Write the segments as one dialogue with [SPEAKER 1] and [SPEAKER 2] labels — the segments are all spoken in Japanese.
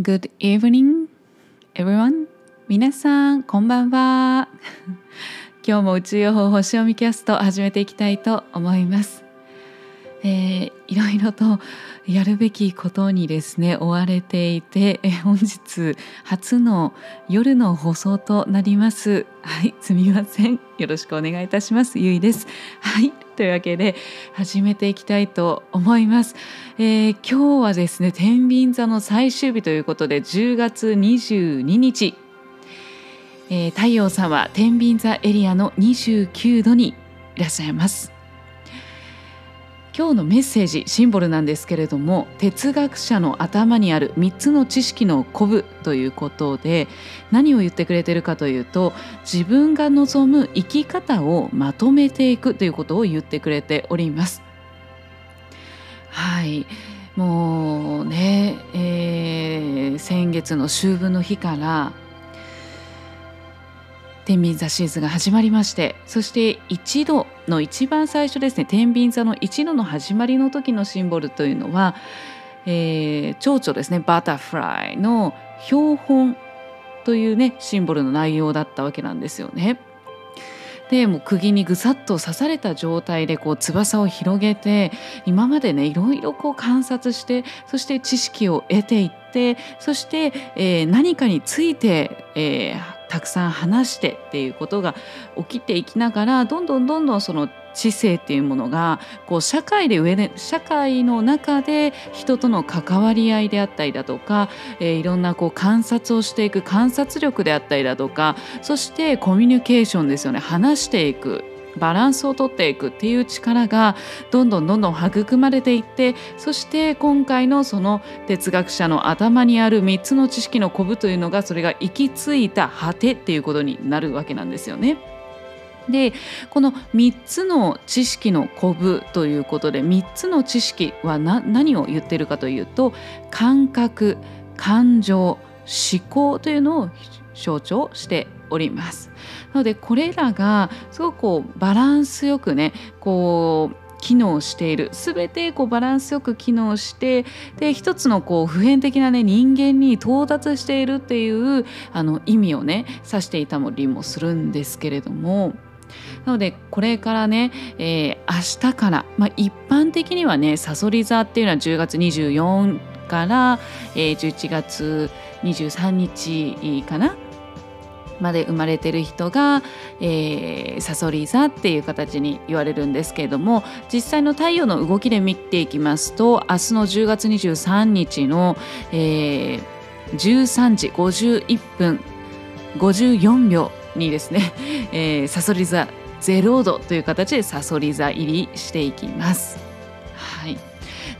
[SPEAKER 1] Good evening, everyone. 皆さん、こんばんは。今日も宇宙予報星読みキャスト始めていきたいと思います。えー、いろいろとやるべきことにですね追われていて、え本日初の夜の放送となりますはいすみませんよろしくお願いいたしますゆいですはいというわけで始めていきたいと思います、えー、今日はですね天秤座の最終日ということで10月22日、えー、太陽さんは天秤座エリアの29度にいらっしゃいます。今日のメッセージシンボルなんですけれども哲学者の頭にある3つの知識の鼓舞ということで何を言ってくれてるかというと自分が望む生き方をまとめていくということを言ってくれております。はいもうね、えー、先月の秋分の日から天秤座シーズンが始まりましてそして一度の一番最初ですね天秤座の一度の始まりの時のシンボルというのは、えー、蝶々ですねバタフライの標本というねシンボルの内容だったわけなんですよね。でもう釘にぐさっと刺された状態でこう翼を広げて今までねいろいろこう観察してそして知識を得ていってそして、えー、何かについて、えー、たくさん話してっていうことが起きていきながらどんどんどんどんその知性っていうものがこう社会で上で社会の中で人との関わり合いであったりだとか、えー、いろんなこう観察をしていく観察力であったりだとかそしてコミュニケーションですよね。話していく。バランスをとっていくっていう力がどんどんどんどん育まれていってそして今回のその哲学者の頭にある3つの知識のコブというのがそれが行き着いた果てっていうことになるわけなんですよね。でこの3つの知識のコブということで3つの知識は何を言ってるかというと感覚感情思考というのを象徴しております。なのでこれらがすごくこうバランスよくねこう機能している全てこうバランスよく機能してで一つのこう普遍的な、ね、人間に到達しているっていうあの意味をね指していたりもするんですけれども。なのでこれからね、えー、明日から、まあ、一般的にはねさそり座っていうのは10月24から、えー、11月23日かなまで生まれてる人が、えー、サソリ座っていう形に言われるんですけれども実際の太陽の動きで見ていきますと明日の10月23日の、えー、13時51分54秒にですね、えー、サソリ座0度という形でサソリ座入りしていきます。はい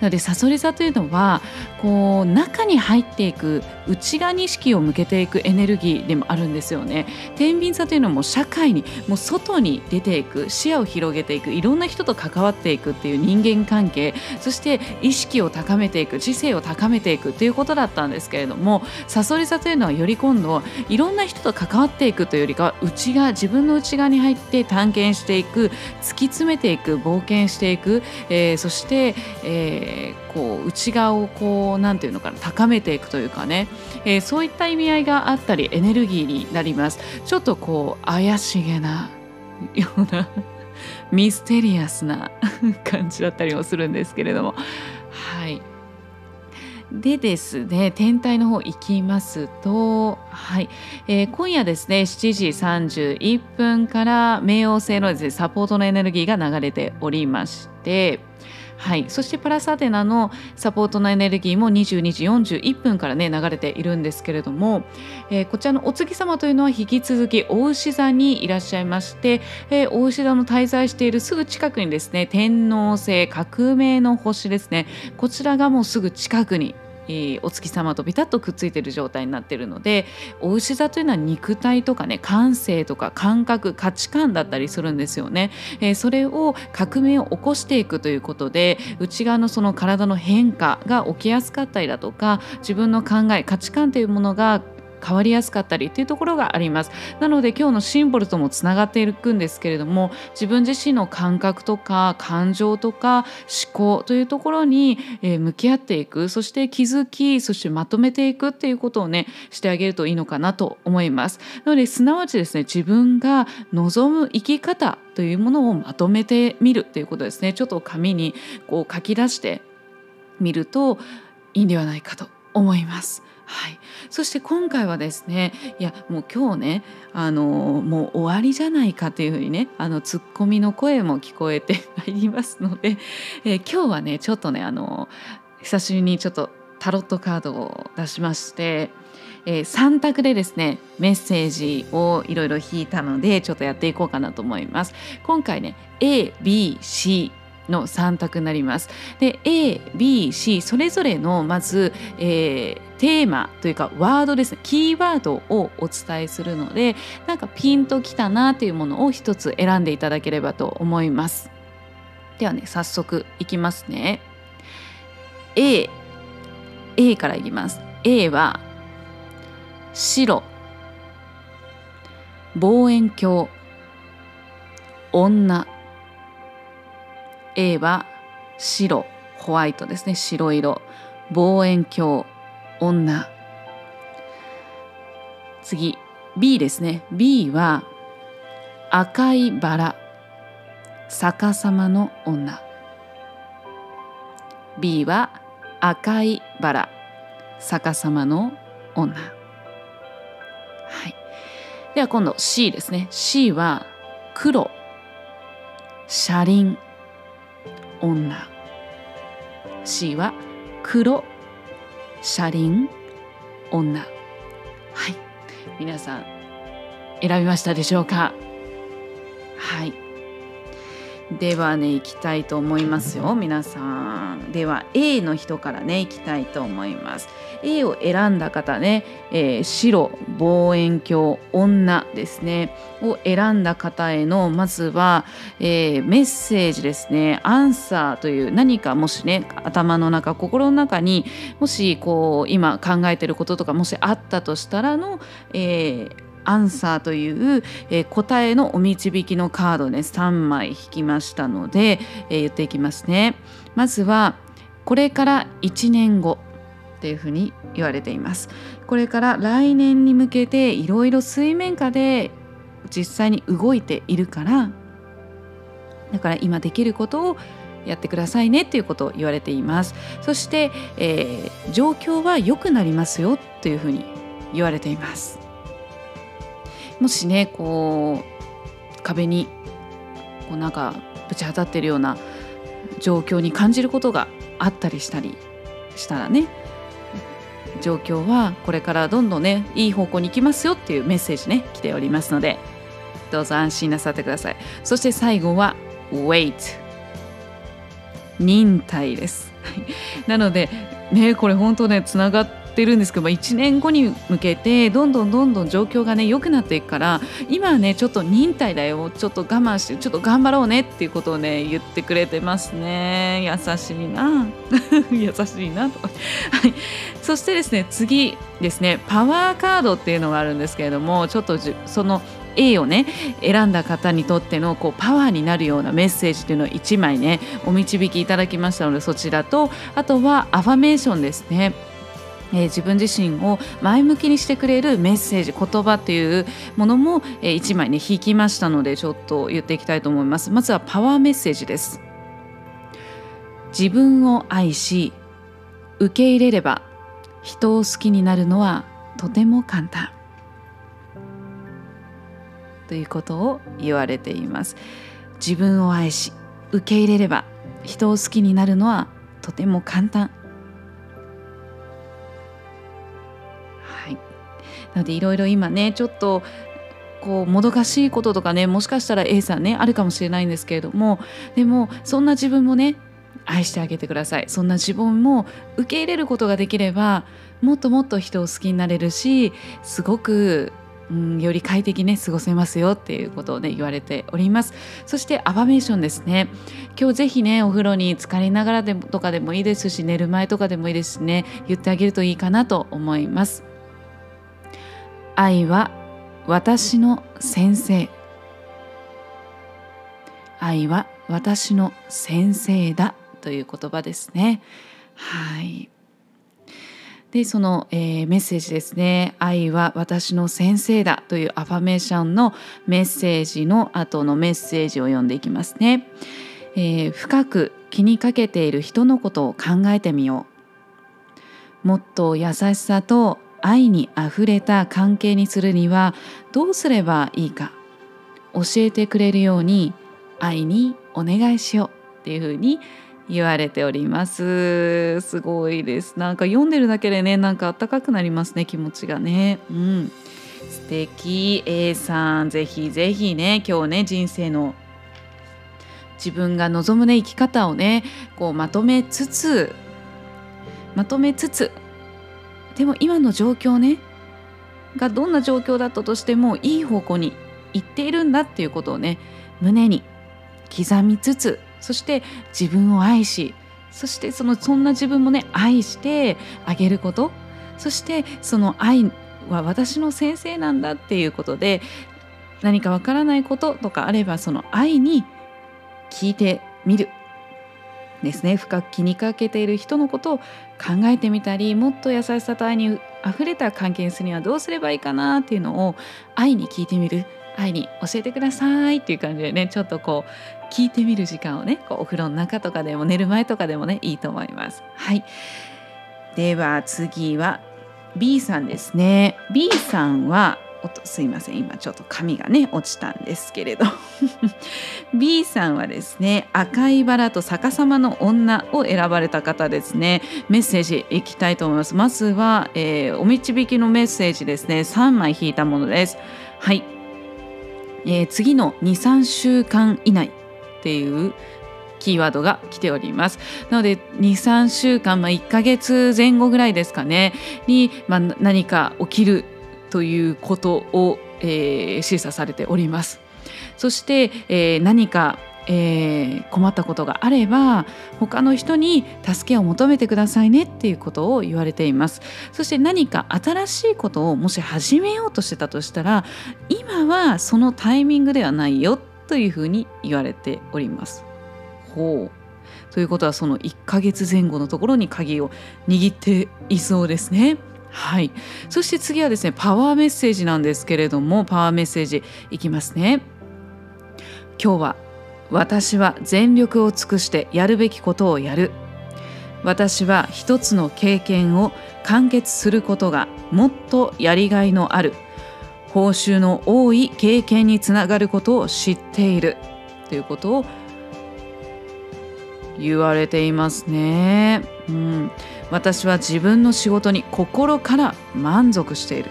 [SPEAKER 1] なのでさそり座というのはこう中に入っていく内側に意識を向けていくエネルギーでもあるんですよね。天秤座というのも社会にもう外に出ていく視野を広げていくいろんな人と関わっていくっていう人間関係そして意識を高めていく知性を高めていくっていうことだったんですけれどもさそり座というのはより今度いろんな人と関わっていくというよりかは内側自分の内側に入って探検していく突き詰めていく冒険していく、えー、そして、えー、えこう内側をこう何て言うのかな高めていくというかね。えー、そういった意味合いがあったりエネルギーになります。ちょっとこう怪しげなような ミステリアスな感じだったりもするんですけれども。はい。でですね天体の方行きますと、はい。えー、今夜ですね7時31分から冥王星のです、ね、サポートのエネルギーが流れておりましてはい、そしてパラサテナのサポートのエネルギーも22時41分からね流れているんですけれども、えー、こちらのお月様というのは引き続き大牛座にいらっしゃいまして、えー、大牛座の滞在しているすぐ近くにですね天王星革命の星ですね。こちらがもうすぐ近くにお月様とピタッとくっついてる状態になってるのでお牛座というのは肉体とかね感性とか感覚価値観だったりするんですよね、えー、それを革命を起こしていくということで内側のその体の変化が起きやすかったりだとか自分の考え価値観というものが変わりやすかったりっていうところがあります。なので今日のシンボルともつながっていくんですけれども自分自身の感覚とか感情とか思考というところに、え向き合っていく。そして気づきそしてまとめていくっていうことをねしてあげるといいのかなと思います。なのですなわちですね自分が望む生き方というものをまとめてみるということですね。ちょっと紙にこう書き出してみるといいんではないかと思います。はい、そして今回はですねいやもう今日ねあのもう終わりじゃないかというふうにねあのツッコミの声も聞こえてまいりますので、えー、今日はねちょっとねあの久しぶりにちょっとタロットカードを出しまして、えー、3択でですねメッセージをいろいろ引いたのでちょっとやっていこうかなと思います。今回ね ABC の3択になります。で A、B、C それぞれのまず、えー、テーマというかワードですねキーワードをお伝えするのでなんかピンときたなというものを一つ選んでいただければと思います。ではね早速いきますね。A A からいきます。A は白望遠鏡女 A は白ホワイトですね。白色。望遠鏡。女。次。B ですね。B は赤いバラ。逆さまの女。B は赤いバラ。逆さまの女。はい。では今度 C ですね。C は黒。車輪。女。C は黒。車輪。女。はい。皆さん選びましたでしょうか？はい。ではね行きたいと思いますよ皆さん。では A の人からね行きたいと思います。A を選んだ方ね、えー、白望遠鏡女ですね。を選んだ方へのまずは、えー、メッセージですね。アンサーという何かもしね頭の中心の中にもしこう今考えてることとかもしあったとしたらの、えーアンサーという、えー、答えのお導きのカードね3枚引きましたので、えー、言っていきますね。まずはこれから1年後っていうふうに言われています。これから来年に向けていろいろ水面下で実際に動いているからだから今できることをやってくださいねっていうことを言われていますそして、えー、状況は良くなりますよというふうに言われていますもしねこう壁にこうなんかぶち当たってるような状況に感じることがあったりしたりしたらね。状況はこれからどんどんねいい方向に行きますよっていうメッセージね来ておりますのでどうぞ安心なさってください。そして最後は wait 忍耐です。なのでねこれ本当ねつながっってるんですけど1年後に向けてどんどんどんどん状況がね良くなっていくから今はねちょっと忍耐だよ。ちょっと我慢してちょっと頑張ろうね。っていうことをね言ってくれてますね。優しいな。優しいな。とはい、そしてですね次ですね。パワーカードっていうのがあるんですけれどもちょっとその A をね選んだ方にとってのこうパワーになるようなメッセージというのを1枚ねお導きいただきましたのでそちらとあとはアファメーションですね。えー、自分自身を前向きにしてくれるメッセージ言葉っていうものも、えー、1枚ね引きましたのでちょっと言っていきたいと思います。まずはパワーメッセージです。自分を愛し受け入れれば人を好きになるのはとても簡単。ということを言われています。自分を愛し受け入れれば人を好きになるのはとても簡単。なのでいろいろ今ねちょっとこうもどかしいこととかねもしかしたら A さんねあるかもしれないんですけれどもでもそんな自分もね愛してあげてください。そんな自分も受け入れることができればもっともっと人を好きになれるしすごくうん、より快適ね過ごせますよっていうことをね言われております。そしてアファメーションですね。今日ぜひねお風呂に浸かりながらでもとかでもいいですし寝る前とかでもいいですしね言ってあげるといいかなと思います。愛は私の先生。愛は私の先生だという言葉ですね。はい。でその、えー、メッセージですね「愛は私の先生だ」というアファメーションのメッセージの後のメッセージを読んでいきますね、えー、深く気にかけている人のことを考えてみよう。もっと優しさと愛にあふれた関係にするにはどうすればいいか。教えてくれるように愛にお願いしようっていうふうに言われております。すごいです。なんか読んでるだけでねなんかあったかくなりますね気持ちがね。うん。素敵。A さんぜひぜひね今日ね人生の自分が望むね生き方をねこうまとめつつまとめつつでも今の状況ねがどんな状況だったとしてもいい方向に行っているんだっていうことをね胸に刻みつつそして自分を愛しそしてそのそんな自分もね愛してあげることそしてその愛は私の先生なんだっていうことで何かわからないこととかあればその愛に聞いてみる。ですね。深く気にかけている人のことを考えてみたりもっと優しさと愛にあふれた関係にするにはどうすればいいかなっていうのを愛に聞いてみる。愛に教えてくださいっていう感じでねちょっとこう聞いてみる時間をねこうお風呂の中とかでも寝る前とかでもねいいと思います。はい。では次は B さんですね。B さんはおとすいません。今ちょっと髪がね落ちたんですけれど。B さんはですね赤いバラと逆さまの女を選ばれた方ですね。メッセージいきたいと思います。まずは、えー、お導きのメッセージですね。3枚引いたものです。はい。えー、次の23週間以内っていうキーワードが来ております。なので23週間、まあ、1ヶ月前後ぐらいですかね。に、まあ、何か起きるということを、えー、示唆されております。そして、えー、何かえー、困ったことがあれば他の人に助けを求めてくださいねっていうことを言われています。そして何か新しいことをもし始めようとしてたとしたら今はそのタイミングではないよというふうに言われております。ほう。ということはその1ヶ月前後のところに鍵を握っていそうですね。はい、そして次はですねパワーメッセージなんですけれどもパワーメッセージいきますね。今日は私は全力を尽くしてやるべきことをやる。私は一つの経験を完結することがもっとやりがいのある。報酬の多い経験につながることを知っている。ということを言われていますね、うん、私は自分の仕事に心から満足している。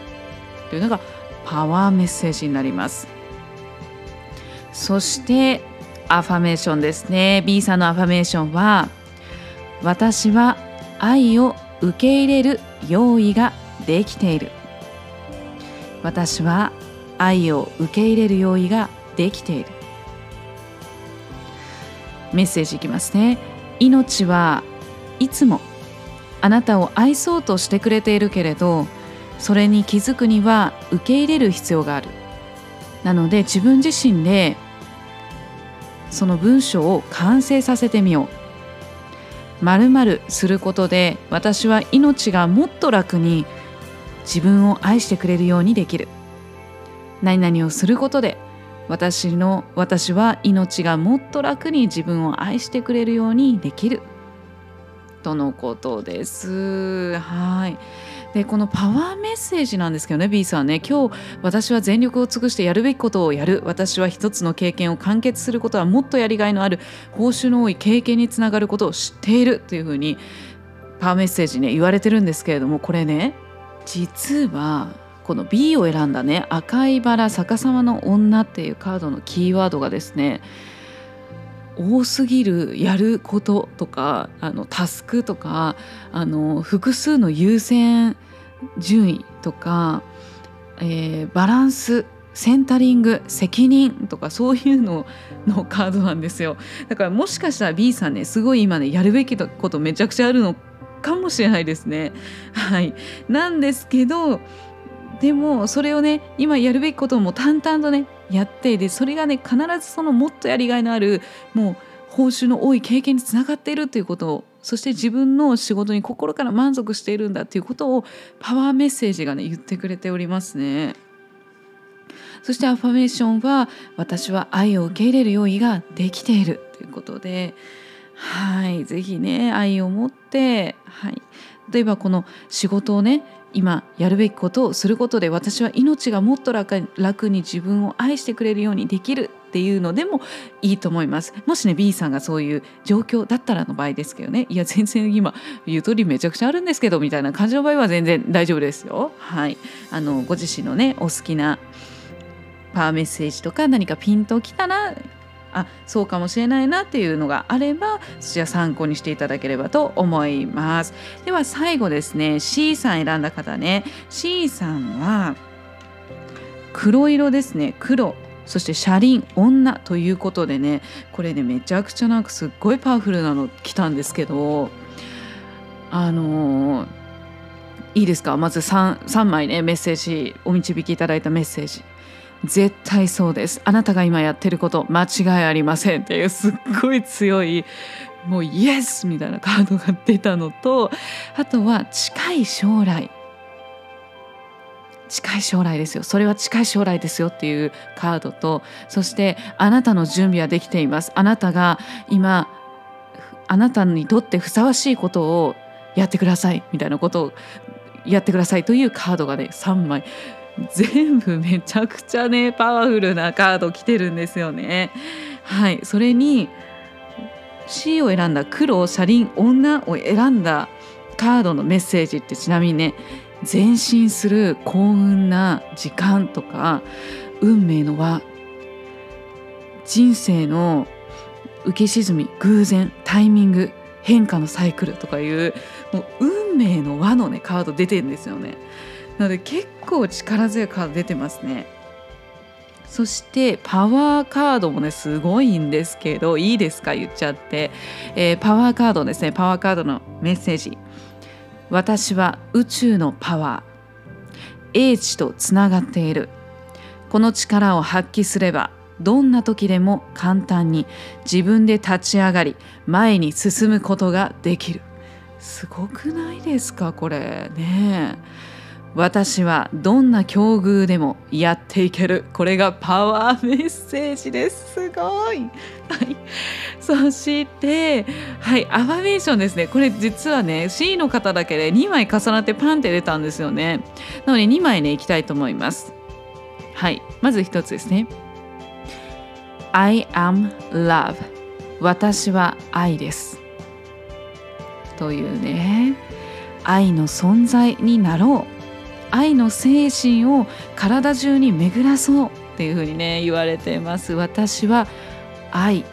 [SPEAKER 1] というのがパワーメッセージになります。そしてアファメーションですね。B さんのアファメーションは私は愛を受け入れる用意ができている。私は愛を受け入れる用意ができている。メッセージいきますね。命はいつもあなたを愛そうとしてくれているけれどそれに気づくには受け入れる必要があるなので自分自身でその文章を完成させてみよう。まるまるすることで私は命がもっと楽に自分を愛してくれるようにできる。何々をすることで私の私は命がもっと楽に自分を愛してくれるようにできる。とのことです。はい。でこのパワーメッセージなんですけどね B さんね今日私は全力を尽くしてやるべきことをやる私は一つの経験を完結することはもっとやりがいのある報酬の多い経験につながることを知っているというふうにパワーメッセージね言われてるんですけれどもこれね実はこの B を選んだね赤いバラ逆さまの女っていうカードのキーワードがですね多すぎるやることとかあのタスクとかあの複数の優先順位とか、えー、バランスセンタリング責任とかそういうののカードなんですよ。だからもしかしたら B さんねすごい今ねやるべきことめちゃくちゃあるのかもしれないですね。はい。なんですけどでもそれをね今やるべきことも淡々とねやってでそれがね必ずそのもっとやりがいのあるもう報酬の多い経験につながっているということをそして自分の仕事に心から満足しているんだということをパワーメッセージがね言ってくれておりますね。そしてアファメーションは私は愛を受け入れる用意ができているということではいぜひね愛を持って、はい、例えばこの仕事をね今やるべきことをすることで私は命がもっと楽に自分を愛してくれるようにできるっていうのでもいいと思います。もしね B さんがそういう状況だったらの場合ですけどね。いや全然今言う通りめちゃくちゃあるんですけどみたいな感じの場合は全然大丈夫ですよ。はい。あのご自身のねお好きなパワーメッセージとか何かピンときたらあそうかもしれないなっていうのがあればそちら参考にしていただければと思います。では最後ですね C さん選んだ方ね。C さんは黒色ですね。黒。そして車輪女ということでね。これねめちゃくちゃなんかすっごいパワフルなの来たんですけどあのー、いいですか？まず 3, 3枚ねメッセージお導きいただいたメッセージ。絶対そうです。あなたが今やってること間違いありませんっていうすっごい強いもうイエスみたいなカードが出たのとあとは近い将来。近い将来ですよ。それは近い将来ですよっていうカードとそしてあなたの準備はできています。あなたが今あなたにとってふさわしいことをやってくださいみたいなことをやってくださいというカードがね3枚全部めちゃくちゃねパワフルなカード来てるんですよね。はいそれに C を選んだ黒車輪女を選んだカードのメッセージってちなみにね前進する幸運な時間とか運命の輪人生の浮き沈み偶然タイミング変化のサイクルとかいうもう運命の輪のねカード出てるんですよね。ので結構力強いカード出てますね。そしてパワーカードもねすごいんですけどいいですか？言っちゃって、えー、パワーカードですね。パワーカードのメッセージ。私は宇宙のパワー。英知とつながっている。この力を発揮すればどんな時でも簡単に自分で立ち上がり前に進むことができる。すごくないですか？これ。ねえ。私はどんな境遇でもやっていける。これがパワーメッセージです。すごい、はい、そしてはい。アファメーションですね。これ実はね C の方だけで2枚重なってパンって出たんですよね。なので2枚ねいきたいと思います。はい。まず1つですね。I am love 私は愛です。というね愛の存在になろう。愛の精神を体中に巡らそうっていうふうにね言われてます。私は愛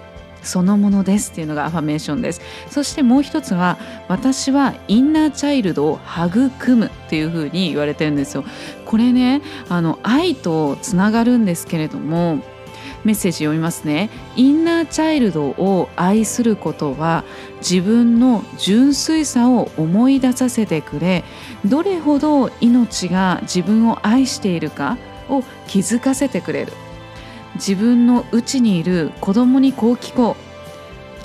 [SPEAKER 1] そのものですっていうのがアファメーションです。そしてもう一つは私はインナーチャイルドを育むっていうふうに言われてるんですよ。これねあの愛とつながるんですけれどもメッセージ読みますね。インナーチャイルドを愛することは自分の純粋さを思い出させてくれどれほど命が自分を愛しているかを気づかせてくれる。自分の内にいる子供にこう聞こう。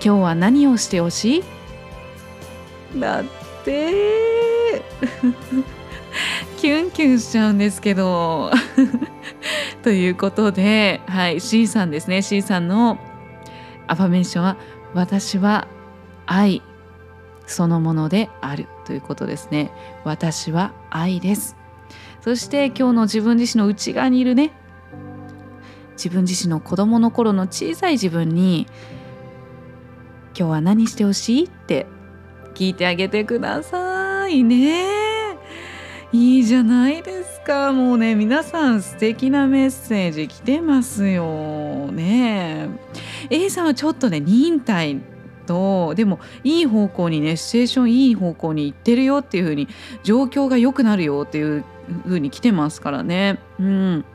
[SPEAKER 1] 今日は何をしてほしい？だって。キュンキュンしちゃうんですけどということで、はい、C さんですね C さんのアファメーションは「私は愛そのものである」ということですね。私は愛ですそして今日の自分自身の内側にいるね自分自身の子供の頃の小さい自分に「今日は何してほしい?」って聞いてあげてくださいね。いいじゃないですかもうね皆さん素敵なメッセージ来てますよね。A さんはちょっとね忍耐とでもいい方向にねシチュエーションいい方向に行ってるよっていう風に状況が良くなるよっていう風に来てますからね。うん。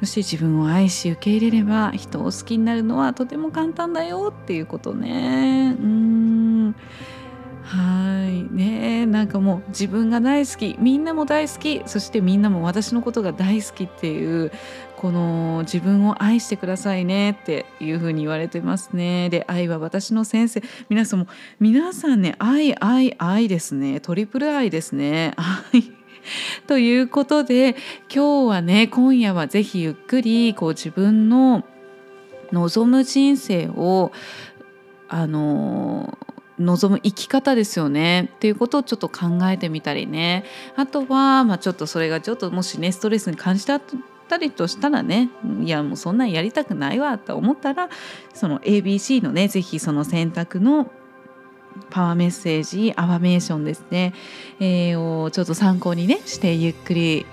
[SPEAKER 1] そして自分を愛し受け入れれば人を好きになるのはとても簡単だよっていうことね。うん。はいねなんかもう自分が大好きみんなも大好きそしてみんなも私のことが大好きっていうこの自分を愛してくださいねっていうふうに言われてますね。で愛は私の先生。皆さんも皆さんね愛愛愛ですね。トリプル愛ですね。愛。ということで今日はね今夜は是非ゆっくりこう自分の望む人生をあの望む生き方ですよね。っていうことをちょっと考えてみたりね。あとは、まあ、ちょっとそれがちょっともしねストレスに感じたたりとしたらねいやもうそんなんやりたくないわと思ったらその ABC のね是非その選択のパワーメッセージアファメーションですね、えー、をちょっと参考にねしてゆっくり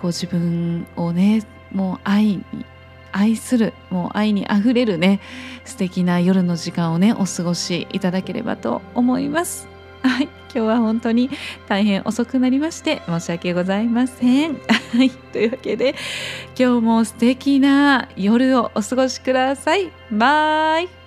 [SPEAKER 1] こう自分をねもう愛に愛するもう愛にあふれるね素敵な夜の時間をねお過ごしいただければと思います。はい、今日は本当に大変遅くなりまして申し訳ございません。はい、というわけで今日も素敵な夜をお過ごしください。バイ